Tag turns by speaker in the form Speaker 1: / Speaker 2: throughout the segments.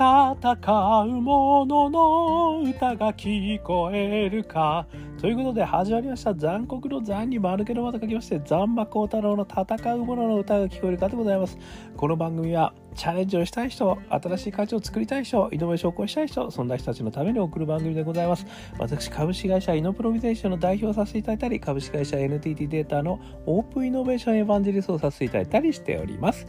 Speaker 1: 戦う者の歌が聞こえるか。ということで始まりました。残酷の残に丸けのまた書きまして残馬幸太郎の戦う者の歌が聞こえるかでございます。この番組はチャレンジをしたい人新しい価値を作りたい人イノベーションを起こしたい人そんな人たちのために送る番組でございます。私株式会社イノプロビゼーションの代表をさせていただいたり株式会社 NTT データのオープンイノベーションエヴァンジェリストをさせていただいたりしております。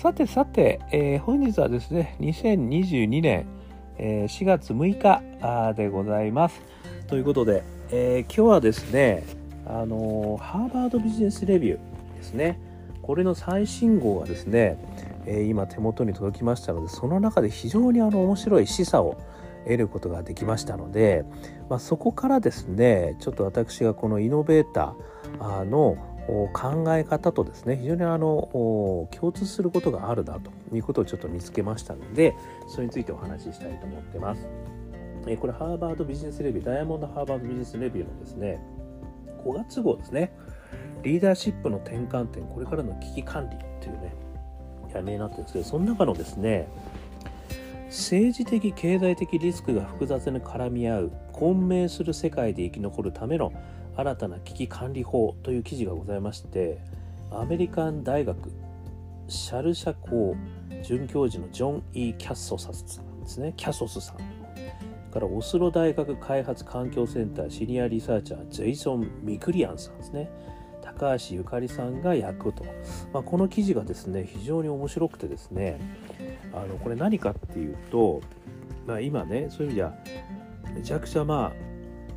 Speaker 1: さてさて、えー、本日はですね、2022年、え、4月6日でございます。ということで、えー、今日はですね、あのハーバードビジネスレビューですね。これの最新号がですね、え今手元に届きましたので、その中で非常にあの面白い示唆を得ることができましたので、まあ、そこからですね、ちょっと私がこのイノベーターの考え方とですね非常にあの共通することがあるなということをちょっと見つけましたのでそれについてお話ししたいと思ってます。これハーバードビジネスレビューダイヤモンドハーバードビジネスレビューのですね5月号ですねリーダーシップの転換点これからの危機管理というね題名になってるんですけどその中のですね政治的経済的リスクが複雑に絡み合う混迷する世界で生き残るための新たな危機管理法という記事がございましてアメリカン大学シャルシャ校准教授のジョン・イー・キャッソスさんですね。キャソスさんからオスロ大学開発環境センターシニアリサーチャージェイソン・ミクリアンさんですね。高橋ゆかりさんが役と、まあ、この記事がですね非常に面白くてですねあのこれ何かっていうと、まあ、今ねそういう意味じゃめちゃくちゃまあ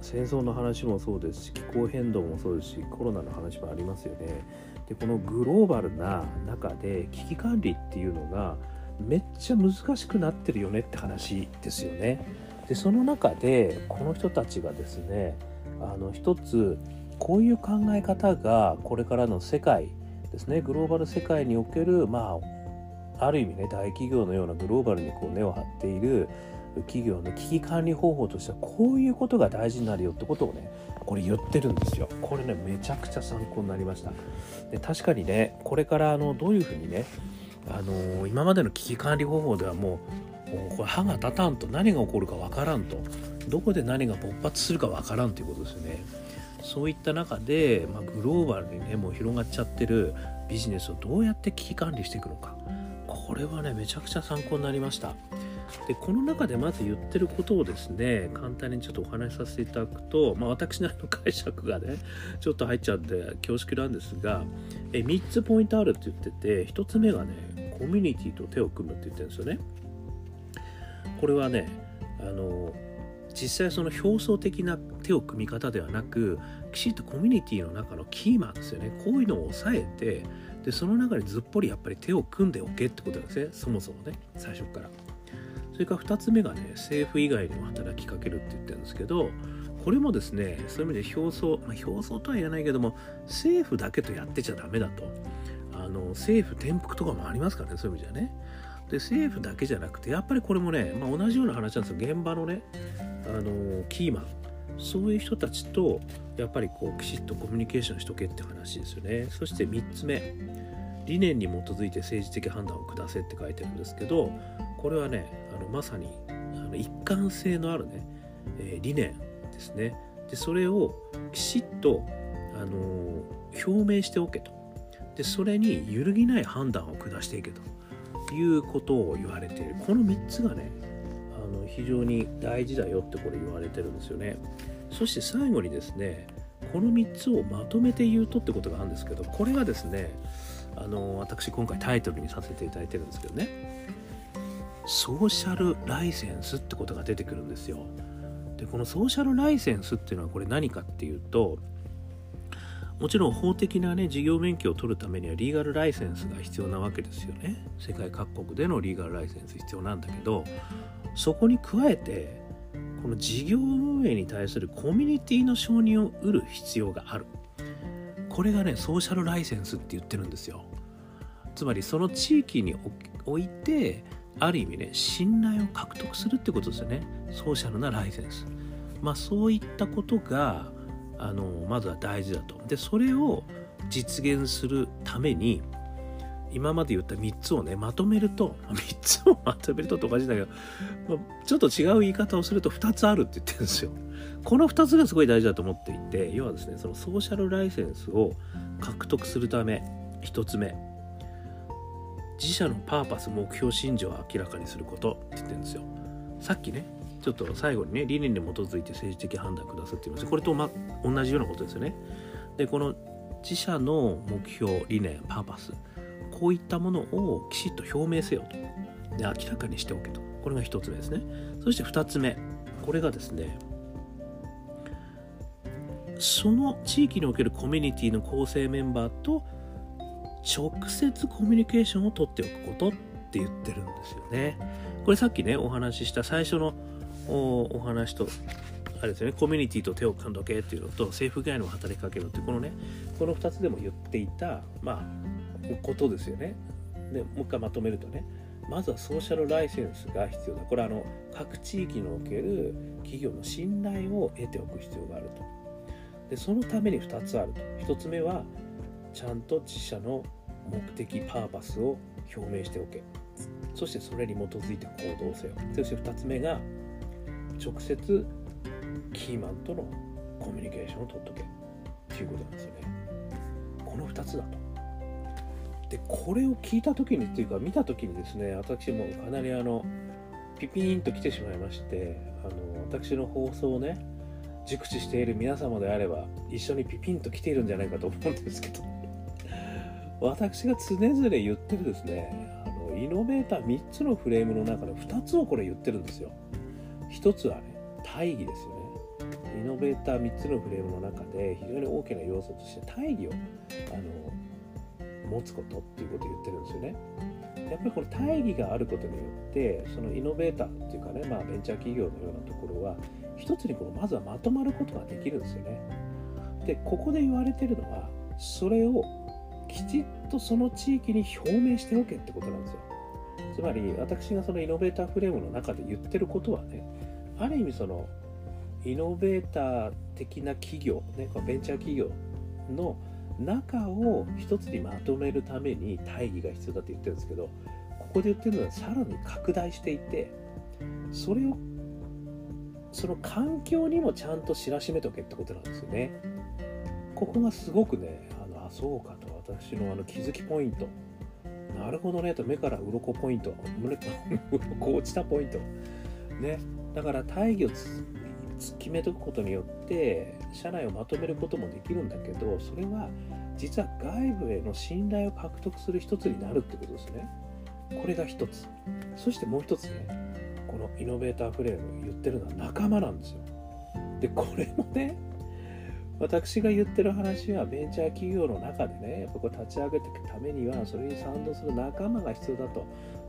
Speaker 1: 戦争の話もそうですし気候変動もそうですしコロナの話もありますよね。でこのグローバルな中で危機管理っていうのがめっちゃ難しくなってるよねって話ですよね。でその中でこの人たちがですねあの一つこういう考え方がこれからの世界ですねグローバル世界におけるまあある意味ね大企業のようなグローバルにこう根を張っている企業の危機管理方法としてはこういうことが大事になるよってことをねこれ言ってるんですよ。これねめちゃくちゃ参考になりました。で確かにねこれからあのどういうふうにねあの今までの危機管理方法ではもうもうこれ歯が立たんと何が起こるかわからんとどこで何が勃発するかわからんということですよね。そういった中で、まあ、グローバルにねもう広がっちゃってるビジネスをどうやって危機管理していくのか。これはねめちゃくちゃ参考になりました。でこの中でまず言ってることをですね簡単にちょっとお話しさせていただくと、まあ、私なりの解釈がね ちょっと入っちゃって恐縮なんですがえ3つポイントあるって言ってて1つ目がねコミュニティと手を組むって言ってるんですよね。これはねあの実際その表層的な手を組み方ではなくきちっとコミュニティの中のキーマンですよね。こういうのを抑えてでその中にずっぽりやっぱり手を組んでおけってことなんですね。そもそもね最初から。それから2つ目がね政府以外にも働きかけるって言ってるんですけどこれもですねそういう意味で表層、まあ、表層とは言えないけども政府だけとやってちゃダメだと。あの政府転覆とかもありますからねそういう意味じゃね。で政府だけじゃなくてやっぱりこれもね、まあ、同じような話なんですよ。現場のねあのキーマン。そういう人たちとやっぱりこうきちっとコミュニケーションしとけって話ですよね。そして3つ目。理念に基づいて政治的判断を下せって書いてるんですけどこれはねあのまさにあの一貫性のあるね、えー、理念ですね。でそれをきちっと、あのー、表明しておけと。でそれに揺るぎない判断を下していけと。いうことを言われている。この3つがねあの非常に大事だよってこれ言われてるんですよね。そして最後にですねこの3つをまとめて言うとってことがあるんですけどこれがですねあの私今回タイトルにさせていただいてるんですけどね。ソーシャルライセンスってことが出てくるんですよ。でこのソーシャルライセンスっていうのはこれ何かっていうともちろん法的なね事業免許を取るためにはリーガルライセンスが必要なわけですよね。世界各国でのリーガルライセンス必要なんだけどそこに加えてこの事業運営に対するコミュニティの承認を得る必要がある。これがねソーシャルライセンスって言ってるんですよ。つまりその地域においてある意味ね信頼を獲得するってことですよね。ソーシャルなライセンス。まあそういったことがあのまずは大事だと。でそれを実現するために今まで言った3つをねまとめると3つを まとめるととおかしいんだけど、まあ、ちょっと違う言い方をすると2つあるって言ってるんですよ。この2つがすごい大事だと思っていて要はですねそのソーシャルライセンスを獲得するため1つ目。自社のパーパス目標信条を明らかにすることって言ってるんですよ。さっきねちょっと最後にね理念に基づいて政治的判断くださっています。これと、ま、同じようなことですよね。でこの自社の目標理念パーパスこういったものをきちっと表明せよと。で明らかにしておけと。これが1つ目ですね。そして2つ目。これがですねその地域におけるコミュニティの構成メンバーと直接コミュニケーションをとっておくことって言ってるんですよね。これさっきねお話しした最初のお話とあれですよねコミュニティと手を組んどけっていうのと政府外の働きかけろってこのねこの2つでも言っていたまあことですよね。でもう一回まとめるとねまずはソーシャルライセンスが必要だこれはあの各地域における企業の信頼を得ておく必要があるとでそのために2つあると1つ目はちゃんと自社の目的パーパスを表明しておけ。そしてそれに基づいて行動せよ。そして2つ目が直接キーマンとのコミュニケーションを取っとけ。っていうことなんですよね。この2つだと。でこれを聞いた時にっていうか見た時にですね私もかなりあのピピーンと来てしまいましてあの私の放送をね熟知している皆様であれば一緒にピピンと来ているんじゃないかと思うんですけど。私が常々言ってるですねあのイノベーター3つのフレームの中の2つをこれ言ってるんですよ。1つはね大義ですよね。イノベーター3つのフレームの中で非常に大きな要素として大義をあの持つことっていうことを言ってるんですよね。やっぱりこの大義があることによってそのイノベーターっていうかね、まあ、ベンチャー企業のようなところは一つにこのまずはまとまることができるんですよね。でここで言われてるのはそれをきちっとその地域に表明しておけってことなんですよ。つまり私がそのイノベーターフレームの中で言ってることはねある意味そのイノベーター的な企業、ね、ベンチャー企業の中を一つにまとめるために大義が必要だって言ってるんですけどここで言ってるのはさらに拡大していてそれをその環境にもちゃんと知らしめとけってことなんですよね。ここがすごくね、あのあそうかと私のあの気づきポイント。なるほどねと目から鱗ポイント。胸 鱗落ちたポイント。ね。だから大義を決めとくことによって社内をまとめることもできるんだけどそれは実は外部への信頼を獲得する一つになるってことですね。これが一つ。そしてもう一つね、このイノベーターフレーム言ってるのは仲間なんですよ。で、これもね、私が言ってる話はベンチャー企業の中でね、やっぱこう立ち上げていくためには、それに賛同する仲間が必要だと。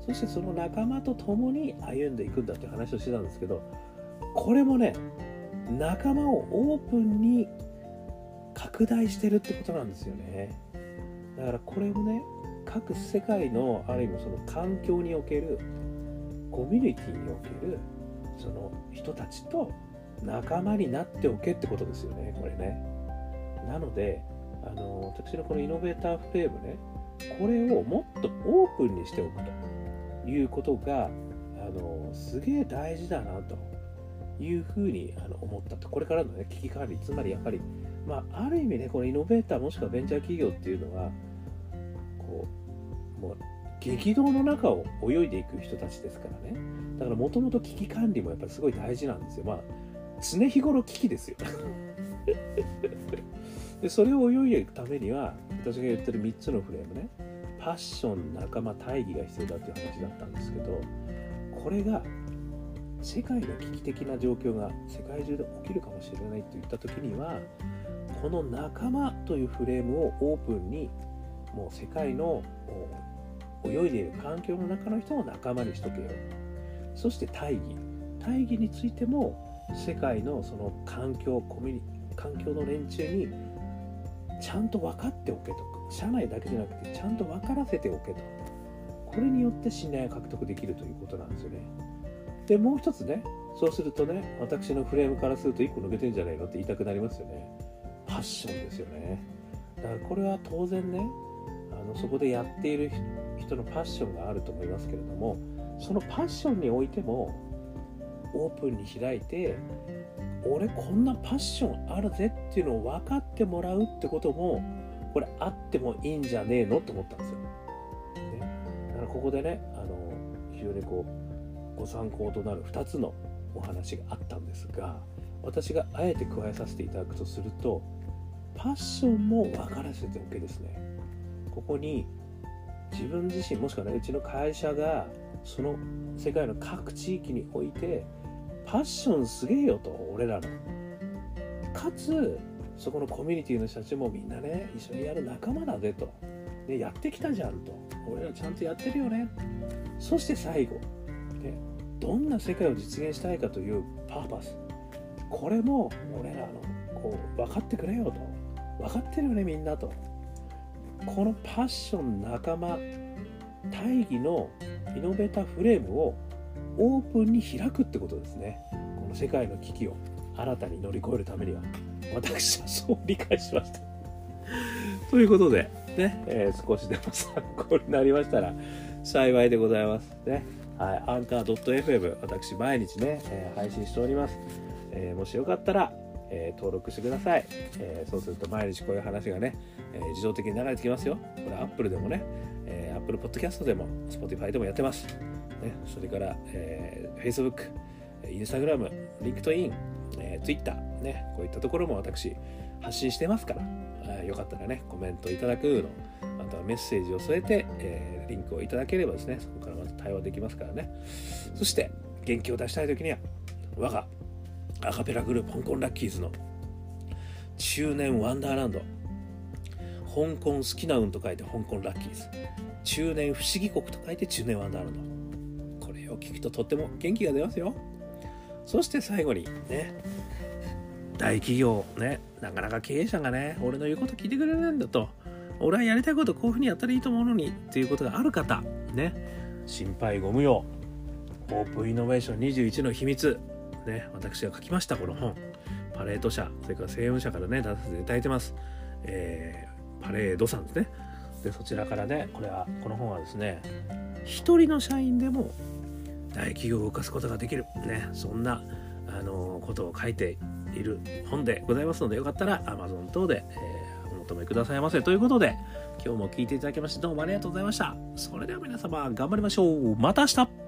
Speaker 1: そしてその仲間と共に歩んでいくんだって話をしてたんですけど、これもね、仲間をオープンに拡大してるってことなんですよね。だからこれをね、各世界のある意味その環境におけるコミュニティにおけるその人たちと仲間になっておけってことですよねこれね。なのであの私のこのイノベーターフレームねこれをもっとオープンにしておくということがあのすげえ大事だなというふうにあの思ったと。これからの、ね、危機管理つまりやっぱり、まあ、ある意味ねこのイノベーターもしくはベンチャー企業っていうのはこうもう激動の中を泳いでいく人たちですからね。だからもともと危機管理もやっぱりすごい大事なんですよ。まあ常日頃危機ですよ。でそれを泳いでいくためには私が言ってる3つのフレームねパッション仲間大義が必要だっていう話だったんですけどこれが世界の危機的な状況が世界中で起きるかもしれないといった時にはこの仲間というフレームをオープンにもう世界の泳いでいる環境の中の人を仲間にしとけよ。そして大義。大義についても世界のその環境コミュニ環境の連中にちゃんと分かっておけと。社内だけじゃなくてちゃんと分からせておけと。これによって信頼を獲得できるということなんですよね。でもう一つねそうするとね私のフレームからすると1個抜けてんじゃないのって言いたくなりますよね。パッションですよね。だからこれは当然ねあのそこでやっている人のパッションがあると思いますけれどもそのパッションにおいてもオープンに開いて俺こんなパッションあるぜっていうのを分かってもらうってこともこれあってもいいんじゃねえのと思ったんですよ。ね、だからここでねあの非常にこうご参考となる2つのお話があったんですが私があえて加えさせていただくとするとパッションも分からせておけですねここに自分自身もしくはねうちの会社がその世界の各地域においてパッションすげえよと俺らの。かつそこのコミュニティの人たちもみんなね一緒にやる仲間だぜと、ね、やってきたじゃんと。俺らちゃんとやってるよね。そして最後、ね、どんな世界を実現したいかというパーパス。これも俺らのこう分かってくれよと。分かってるよねみんなと。このパッション仲間大義のイノベータフレームをオープンに開くってことですね。この世界の危機を新たに乗り越えるためには。私はそう理解しました。ということでね、えー、少しでも参考になりましたら幸いでございます。ね。はい、アンカー .fm 私毎日ね、えー、配信しております、えー、もしよかったらえ、登録してください、え、そうすると毎日こういう話がね、え、自動的に流れてきますよ。これ Apple でもね、Apple Podcast でも Spotify でもやってます、ね、それから、え Facebook、Instagram、LinkedIn、え Twitter、ね、こういったところも私発信してますから、えよかったらねコメントいただくのあとはメッセージを添えて、えリンクをいただければですねそこからまた対話できますからね。そして元気を出したい時には我がアカペラグループ香港ラッキーズの中年ワンダーランド。香港好きな運と書いて香港ラッキーズ。中年不思議国と書いて中年ワンダーランドこれを聞くととっても元気が出ますよ。そして最後にね大企業ねなかなか経営者がね俺の言うこと聞いてくれないんだと。俺はやりたいことこういうふうにやったらいいと思うのにっていうことがある方ね心配ご無用。オープンイノベーション21の秘密。ね、私が書きましたこの本。パレード社それから政務社からね出させていただいてます、えー、パレードさんですね。でそちらからねこれはこの本はですね一人の社員でも大企業を動かすことができる。ねそんなあのことを書いている本でございますのでよかったら Amazon 等で、えー、お求めくださいませ。ということで今日も聞いていただきましてどうもありがとうございました。それでは皆様頑張りましょう。また明日。